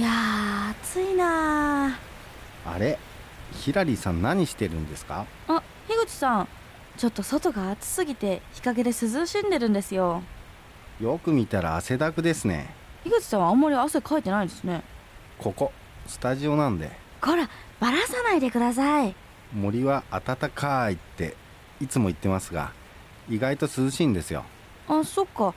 いやー暑いなあれ？ヒラリーさん何してるんですか？あ樋口さんちょっと外が暑すぎて日陰で涼しんでるんですよ。よく見たら汗だくですね。樋口さんはあんまり汗かいてないですね。ここスタジオなんで。こらバラさないでください。森は暖かいっていつも言ってますが意外と涼しいんですよ。あそっか。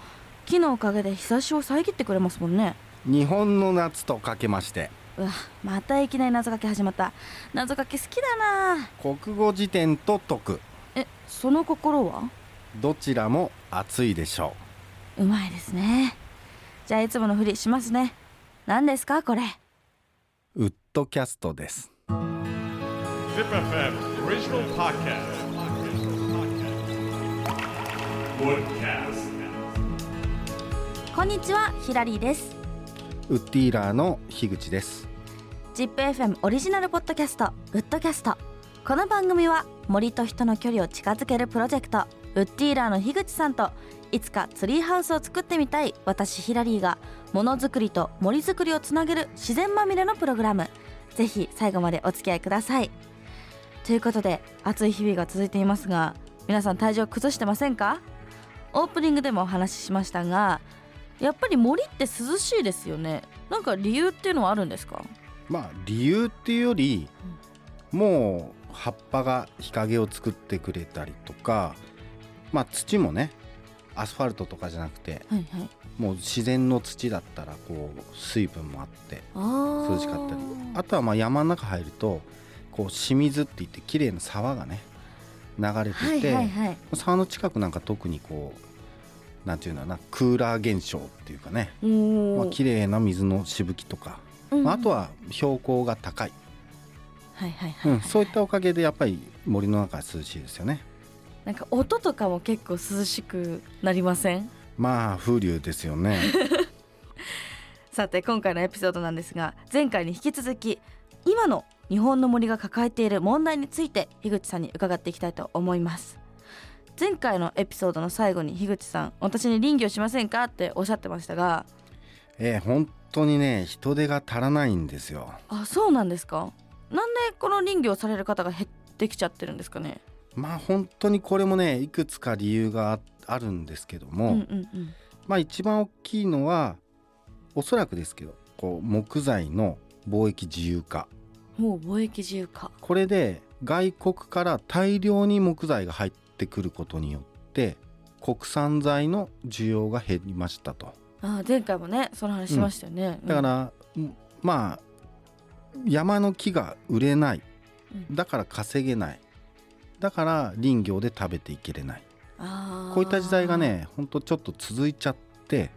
木のおかげで日差しを遮ってくれますもんね日本の夏とかけまして。うわまたいきなり謎かけ始まった。謎かけ好きだな。国語辞典と解く。えその心は？どちらも暑いでしょう。まいですね。じゃあいつものふりしますね。何ですかこれ？うウッドキャストです。ZipFM Original Podcast. Woodcast. こんにちはヒラリーですウッディーラーの樋口です。ZIPFM オリジナルポッドキャストウッドキャスト。この番組は森と人の距離を近づけるプロジェクトウッディーラーの樋口さんといつかツリーハウスを作ってみたい私ヒラリーがものづくりと森づくりをつなげる自然まみれのプログラム。ぜひ最後までお付き合いください。ということで暑い日々が続いていますが皆さん体調崩してませんか？オープニングでもお話ししましたがやっぱり森って涼しいですよね。なんか理由っていうのはあるんですか？まあ理由っていうより、もう葉っぱが日陰を作ってくれたりとかまあ土もねアスファルトとかじゃなくてはいはい。もう自然の土だったらこう水分もあってあ涼しかったり。あとはまあ山の中入るとこう清水って言って綺麗な沢がね流れてて、はいはいはい。沢の近くなんか特にこうなんていうのかなクーラー現象っていうかね、まあ綺麗な水のしぶきとか、うん。まああとは標高が高い、はいはいはい、うん、そういったおかげでやっぱり森の中は涼しいですよね。なんか音とかも結構涼しくなりません？まあ風流ですよね。さて今回のエピソードなんですが前回に引き続き今の日本の森が抱えている問題について樋口さんに伺っていきたいと思います前回のエピソードの最後に樋口さん私に林業しませんかっておっしゃってましたが。えー本当にね人手が足らないんですよ。あそうなんですか？なんでこの林業される方が減ってきちゃってるんですかね？まあ本当にこれもねいくつか理由がああるんですけども、うんうんうん。まあ一番大きいのはおそらくですけどこう木材の貿易自由化。もう貿易自由化。これで外国から大量に木材が入ってくることによって国産材の需要が減りましたと。あ前回もねその話しましたよね、だから、まあ山の木が売れない。うん。だから稼げない。だから林業で食べていけれない。あー。こういった時代がねほんとちょっと続いちゃって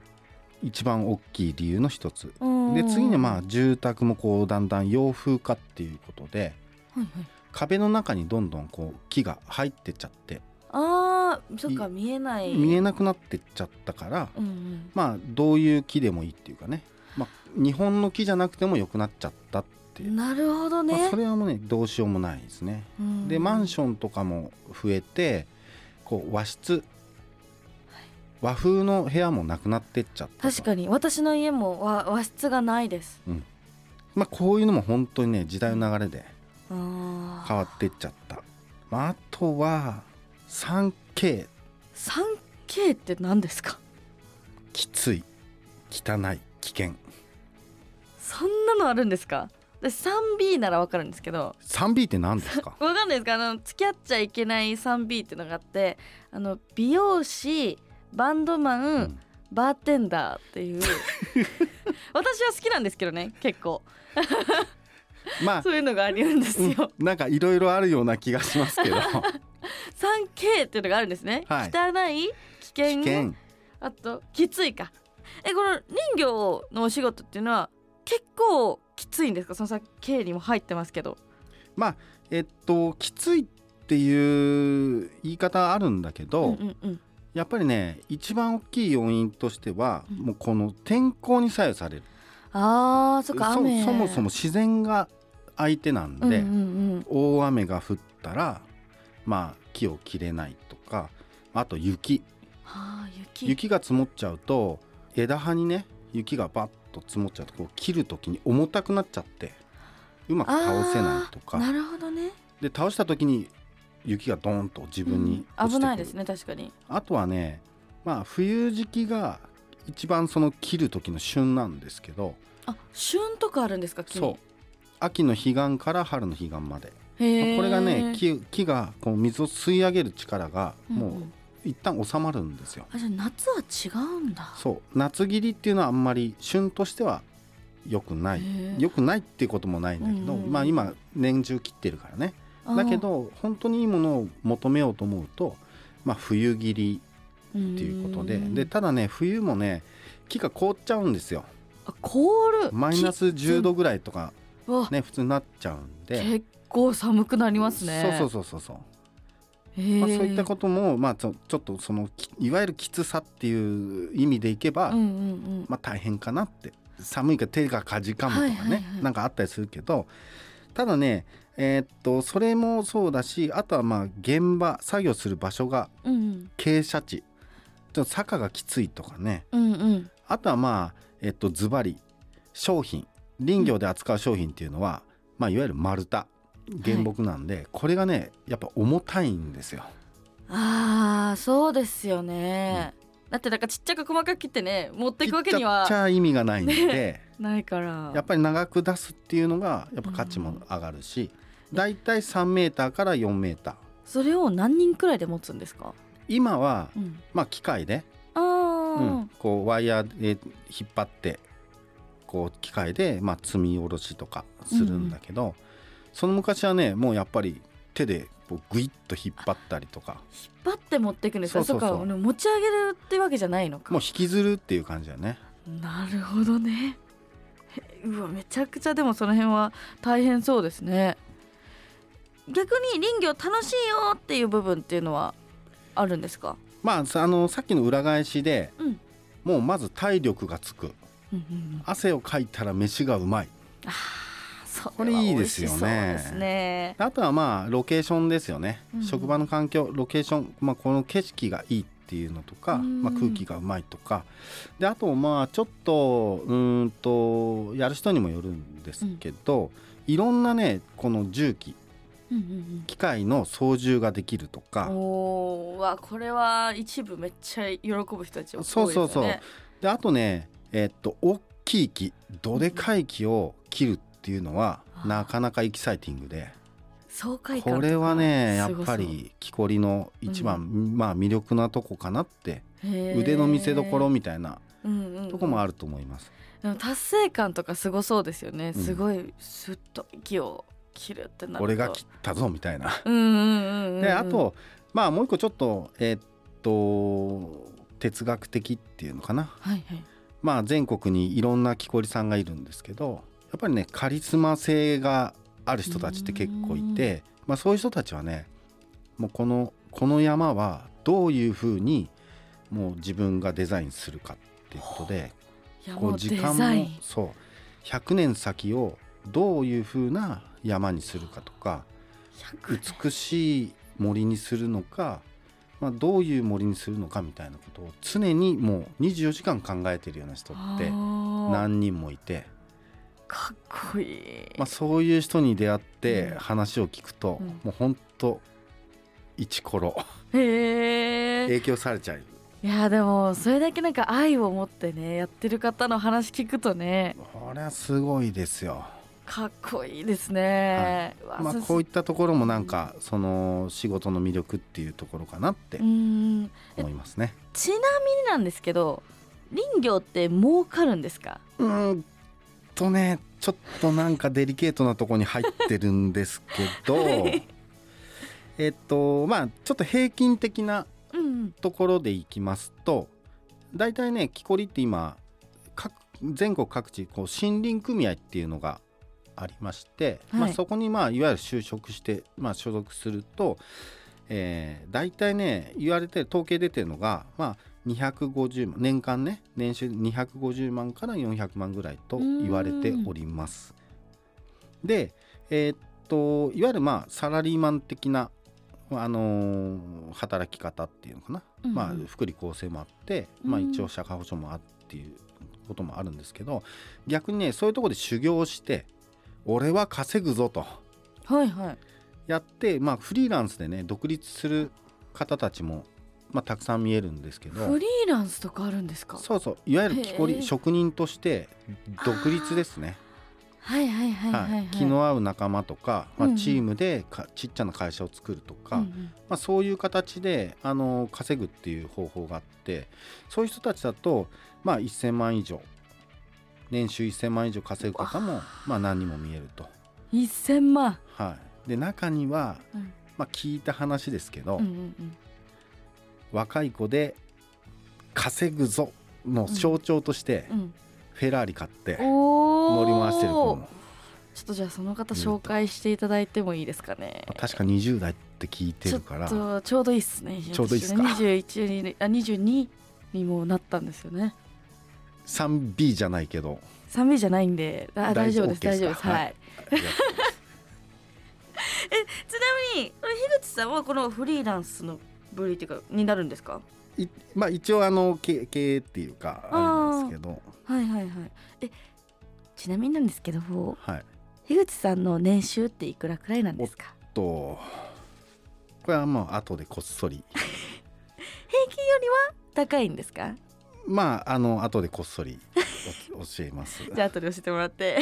一番大きい理由の一つ。うん。で次にまあ住宅もこうだんだん洋風化っていうことではいはい。壁の中にどんどんこう木が入ってっちゃってあーそっか見えない。見えなくなってっちゃったからうんうん。まあどういう木でもいいっていうかね、まあ、日本の木じゃなくても良くなっちゃったっていう、なるほどね、まあ、それはもうねどうしようもないですね。うんでマンションとかも増えてこう和室。和風の部屋もなくなってっちゃったと。確かに。私の家も和和室がないです。まあ、こういうのも本当にね時代の流れであ変わってっちゃった、まあ、あとは 3K 3K って何ですか？きつい。汚い。危険。そんなのあるんですか？で 3B ならわかるんですけど。3B って何ですか？わかんないですか？あの付き合っちゃいけない 3B っていうのがあってあの美容師バンドマン、うん。バーテンダーっていう。私は好きなんですけどね結構。まあ。そういうのがあるんですよ、うん。なんかいろいろあるような気がしますけど 3K っていうのがあるんですね、はい。汚い危険。危険。あときついか。えこの林業のお仕事っていうのは結構きついんですか？そのさ K にも入ってますけど。まあえっときついっていう言い方あるんだけど、うんうんうん。やっぱりね一番大きい要因としては、うん。もうこの天候に左右される。あーそっかそ雨。そもそも自然が相手なんで、うんうん。大雨が降ったらまあ木を切れないとかあと雪。はあ雪。雪が積もっちゃうと枝葉にね雪がバッと積もっちゃうとこう切る時に重たくなっちゃってうまく倒せないとか。なるほどね。で倒した時に雪がドーンと自分にうん落ちてくる、危ないですね確かに。あとはねまあ冬時期が一番その切る時の旬なんですけど。あ旬とかあるんですか木に？そう。秋の彼岸から春の彼岸まで、これがね木木がこう水を吸い上げる力がもう一旦収まるんですよ、あじゃあ夏は違うんだ。そう。夏切りっていうのはあんまり旬としては良くない。へー。良くないっていうこともないんだけど、うんうんまあ今年中切ってるからね。だけど本当にいいものを求めようと思うと、まあ、冬切りっていうことで。ん。でただね冬もね木が凍っちゃうんですよ。あ凍る。マイナス10度ぐらいとかね普通になっちゃうんで。結構寒くなりますね。そうそうそうそうまあ、そういったことも、まあ、ちょちょっとそのきいわゆるきつさっていう意味でいけば、うんうんうん。まあ、大変かなって。寒いから手がかじかむとかね、はいはいはい。なんかあったりするけどただねえーっとそれもそうだしあとはまあ現場作業する場所がうんうん。傾斜地。ちょっと坂がきついとかね。うんうん。あとはまあえっとズバリ商品。林業で扱う商品っていうのは、まあ、いわゆる丸太原木なんで、これがねやっぱ重たいんですよ。あーそうですよね、だってなんかちっちゃく細かく切ってね持っていくわけに切っちゃっちはゃ意味がないんで、ないから。やっぱり長く出すっていうのがやっぱ価値も上がるし、だいたい3メーターから4メーター。それを何人くらいで持つんですか、今はうん、まあ機械で、あうー、ん。こうワイヤーで引っ張ってこう機械でまあ積み下ろしとかするんだけど、その昔はねもうやっぱり手でこうグイッと引っ張ったりとか。引っ張って持っていくんですか？そうそうそう。っか持ち上げるってわけじゃないのか。もう引きずるっていう感じだよね。なるほどね。へうわめちゃくちゃでもその辺は大変そうですね。逆に林業楽しいよっていう部分っていうのはあるんですか、まあさあのさっきの裏返しで、うん。もうまず体力がつく。うんうんうん、汗をかいたら飯がうまい。そこれいいですよね。あとはまあロケーションですよね、うん。職場の環境ロケーション、まあ、この景色がいいっていうのとか、うん。まあ、空気がうまいとか。であとまあちょっとうーんとやる人にもよるんですけど、いろんなねこの重機うんうん機械の操縦ができるとうん、か。おーわこれは一部めっちゃ喜ぶ人たち多いでね。そうそうそう。であとねえっと大きい木どでかい木を切るっていうのはうんなかなかエキサイティングで。これはねやっぱり木こりの一番、まあ魅力なとこかなって腕の見せ所みたいなうんうんうん。とこもあると思います。でも達成感とかすごそうですよね、うん。すごいスッと息を切るってなると。俺が切ったぞみたいな。うんうんうんうんであとまあもう一個ちょっとえーっと哲学的っていうのかな。はいはい。まあ全国にいろんな木こりさんがいるんですけどやっぱりねカリスマ性がある人たちって結構いて、まあ、そういう人たちはねもうこのこの山はどういうふうにもう自分がデザインするかっていうことでこう時間もそう100年先をどういうふうな山にするかとか100美しい森にするのか、まあ、どういう森にするのかみたいなことを常にもう24時間考えてるような人って何何人もいて、かっこいい、まあ、そういう人に出会ってうん。話を聞くと、うん。もうほんと一コロ。へえ。影響されちゃう。いやでもそれだけなんか愛を持ってねやってる方の話聞くとね。これはすごいですよ。かっこいいですね、うわまあ、そこういったところもなんかその仕事の魅力っていうところかなってうん。思いますね。ちなみになんですけど林業って儲かるんですか？うーんとねちょっとなんかデリケートなところに入ってるんですけど えっとまあちょっと平均的なうんところでいきますと大体ね木こりって今各全国各地こう森林組合っていうのがありまして、まあ、はいそこにまあいわゆる就職して、まあ、所属すると、えー、大体ね言われてる統計出てるのが、まあ、250万年間ね年収250万から400万ぐらいと言われております。で、えーっといわゆるまあサラリーマン的な、あのー働き方っていうのかな、うんうん。まあ、福利厚生もあって、まあ、うん一応社会保障もあっていうこともあるんですけど逆にねそういうところで修行して俺は稼ぐぞと。はいはい。やって、まあ、フリーランスでね独立する方たちも、まあ、たくさん見えるんですけど。フリーランスとかあるんですか？そうそういわゆる木こり職人として独立ですね。はいはいはいはいはい、気の合う仲間とか、まあ、うんうん。チームでかちっちゃな会社を作るとか、うんうん。まあ、そういう形であの稼ぐっていう方法があってそういう人たちだと、まあ、1000万以上年収1000万以上稼ぐ方も、まあ、何人も見えると。1000万。はい、で中には、うん。まあ、聞いた話ですけど、うんうんうん若い子で稼ぐぞの象徴としてうん。フェラーリ買って乗り回してる子も、ちょっとじゃあその方紹介していただいてもいいですかね。まあ確か20代って聞いてるから。とちょうどいいっすね。ちょうどいいっすね21にあ22にもなったんですよね。3B じゃないけど。寒いじゃないんであ大丈夫です大丈夫ですはい。ありがとうございます。ちなみに樋口さんはこのフリーランスの部類っていうかになるんですか？いまあ一応あの経経営っていうかあれなんですけど。はいはいはい。えちなみになんですけどはい。樋口さんの年収っていくらくらいなんですか？と。これはもう後でこっそり。平均よりは高いんですか？まああの後でこっそりお 教えます。じゃあ後で教えてもらって。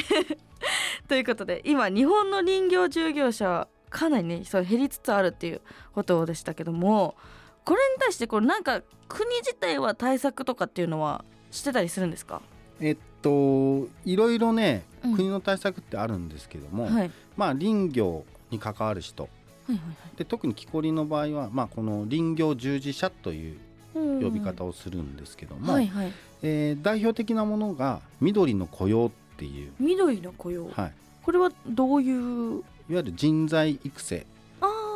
ということで今日本の林業従業者はかなりねそう減りつつあるっていうことでしたけどもこれに対してこれなんか国自体は対策とかっていうのはしてたりするんですか、えっといろいろねうん。国の対策ってあるんですけども、はい、はいまあ林業に関わる人。はいで特に木こりの場合は、まあ、この林業従事者というはい呼び方をするんですけども、はいはい。えー代表的なものが緑の雇用っていう、緑の雇用、はい、これはどういういわゆる人材育成。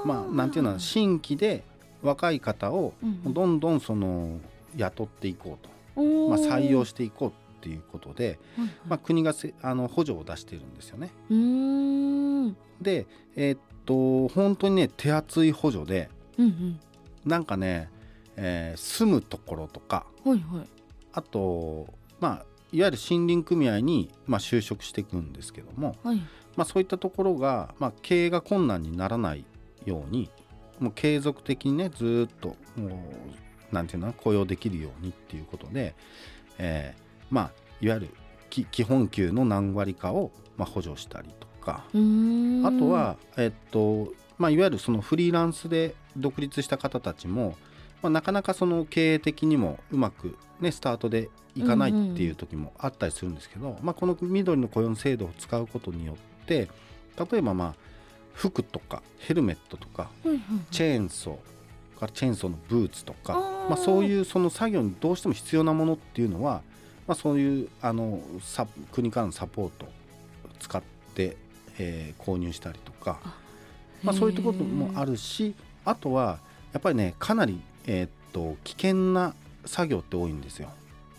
まあなんていうのは新規で若い方をうんうん。どんどんその雇っていこうと、おー。まあ、採用していこうっていうことで、はいはい。まあ、国がせあの補助を出してるんですよね。でえーっと本当にね手厚い補助でうんなんかね、えー住むところとかうんはいはい。あとまあいわゆる森林組合に、まあ、就職していくんですけども、はいまあ、そういったところが、まあ、経営が困難にならないようにもう継続的にねずーっともうなんていうの雇用できるようにっていうことで、えーまあいわゆるき基本給の何割かを、まあ、補助したりとか、あとは、えっとまあ、いわゆるそのフリーランスで独立した方たちも、まあ、なかなかその経営的にもうまく、ね、スタートでいかないっていう時もあったりするんですけど、まあ、この緑の雇用の制度を使うことによって例えばまあ服とかヘルメットとかチェーンソーからチェーンソーのブーツとかまあ、そういうその作業にどうしても必要なものっていうのは、まあ、そういうあのサ国からのサポートを使って、えー購入したりとか、まあ、そういうところもあるしあとはやっぱりねかなり、えーっと危険な作業って多いんですよ。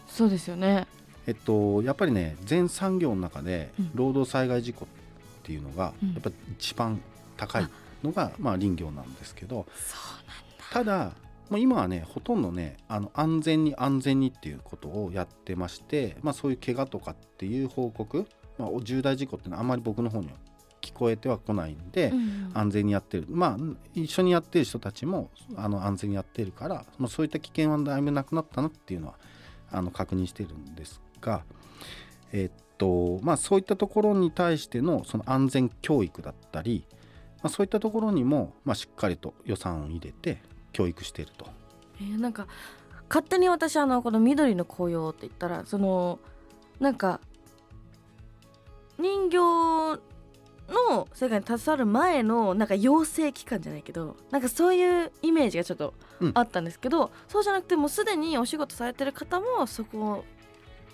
そうですよね。えっと、やっぱりね全産業の中でうん。労働災害事故っていうのが、うん。やっぱり一番高いのが、まあ、林業なんですけどただもう今はねほとんどねあの安全に安全にっていうことをやってまして、まあ、そういう怪我とかっていう報告、まあ、重大事故っていうのはあんまり僕の方には聞こえてはこないんで、安全にやってる。まあ一緒にやってる人たちもあの安全にやってるから、まあ、そういった危険はだいぶなくなったなっていうのはあの確認してるんですが、えっとまあ、そういったところに対してのその安全教育だったり、まあ、そういったところにも、まあ、しっかりと予算を入れて教育していると。えーなんか勝手に私あのこの緑の紅葉って言ったらそのなんか人形の世界に携わる前のなんか養成機関じゃないけどなんかそういうイメージがちょっとうんあったんですけど、そうじゃなくてもうすでにお仕事されてる方もそこ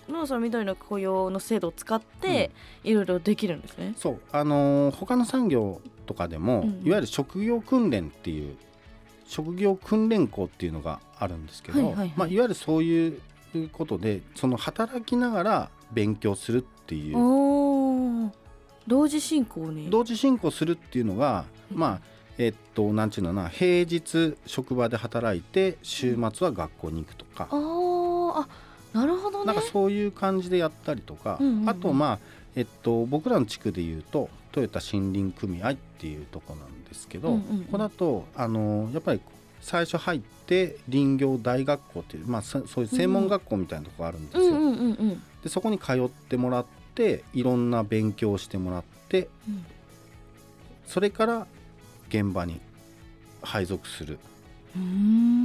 のその緑の雇用の制度を使っていろいろできるんですね。そう。あのー他の産業とかでも、うんいわゆる職業訓練っていう職業訓練校っていうのがあるんですけど、はいはいはい。まあ、いわゆるそういうことでその働きながら勉強するっていう同時進行に。同時進行するっていうのが、うん。まあえっとなんちゅうのかな平日職場で働いて週末は学校に行くとか。あ、ー。あなるほどね。なんかそういう感じでやったりとか、うんうんうん。あとまあえっと僕らの地区でいうとトヨタ森林組合っていうとこなんですけど、うんうんうん。ここだとあのやっぱり最初入って林業大学校っていう、まあ、そそういう専門学校みたいなとこがあるんですよ。うんうんうんうん。でそこに通ってもらっていろんな勉強をしてもらってうん。それから現場に配属する、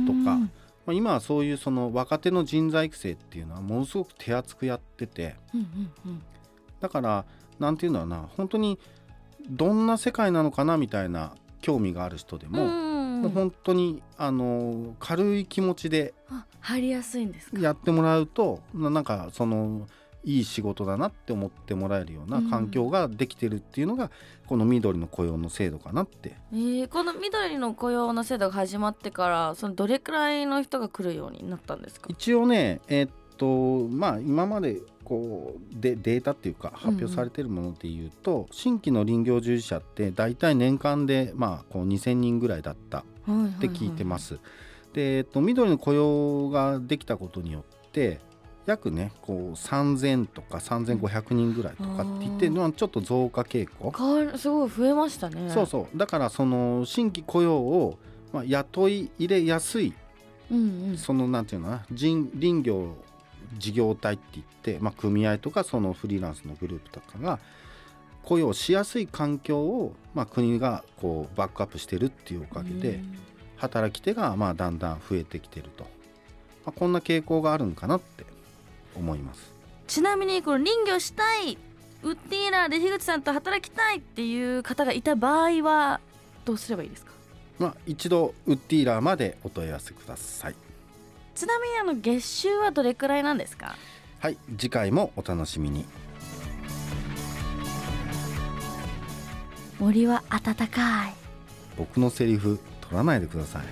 とかまあ、今はそういうその若手の人材育成っていうのはものすごく手厚くやっててだからなんていうんだろうな本当にどんな世界なのかなみたいな興味がある人でも,、うんもう本当にあの軽い気持ちであ入りやすいんですか？やってもらうとななんかそのいい仕事だなって思ってもらえるような環境ができてるっていうのが、この緑の雇用の制度かなって。えー、この緑の雇用の制度が始まってからそのどれくらいの人が来るようになったんですか？一応ねえーっとまあ今までこうでデータっていうか発表されてるものでいうと、新規の林業従事者って大体年間でまあこう2,000人ぐらいだったって聞いてます。で、えっと、緑の雇用ができたことによって約ねこう3,000とか3,500人ぐらいとかって言って、ちょっと増加傾向、変わるすごい増えましたね。そうそう。だからその新規雇用を、まあ、雇い入れやすいうんうん。そのなんていうのかな人林業事業体って言って、まあ、組合とかそのフリーランスのグループとかが雇用しやすい環境を、まあ、国がこうバックアップしてるっていうおかげで、うん。働き手がまあだんだん増えてきてると、まあ、こんな傾向があるのかなって思います。ちなみにこの林業したいウッディーラーで樋口さんと働きたいっていう方がいた場合はどうすればいいですか？まあ、一度ウッディーラーまでお問い合わせください。ちなみにあの月収はどれくらいなんですか？はい、次回もお楽しみに。森は暖かい僕のセリフ取らないでください。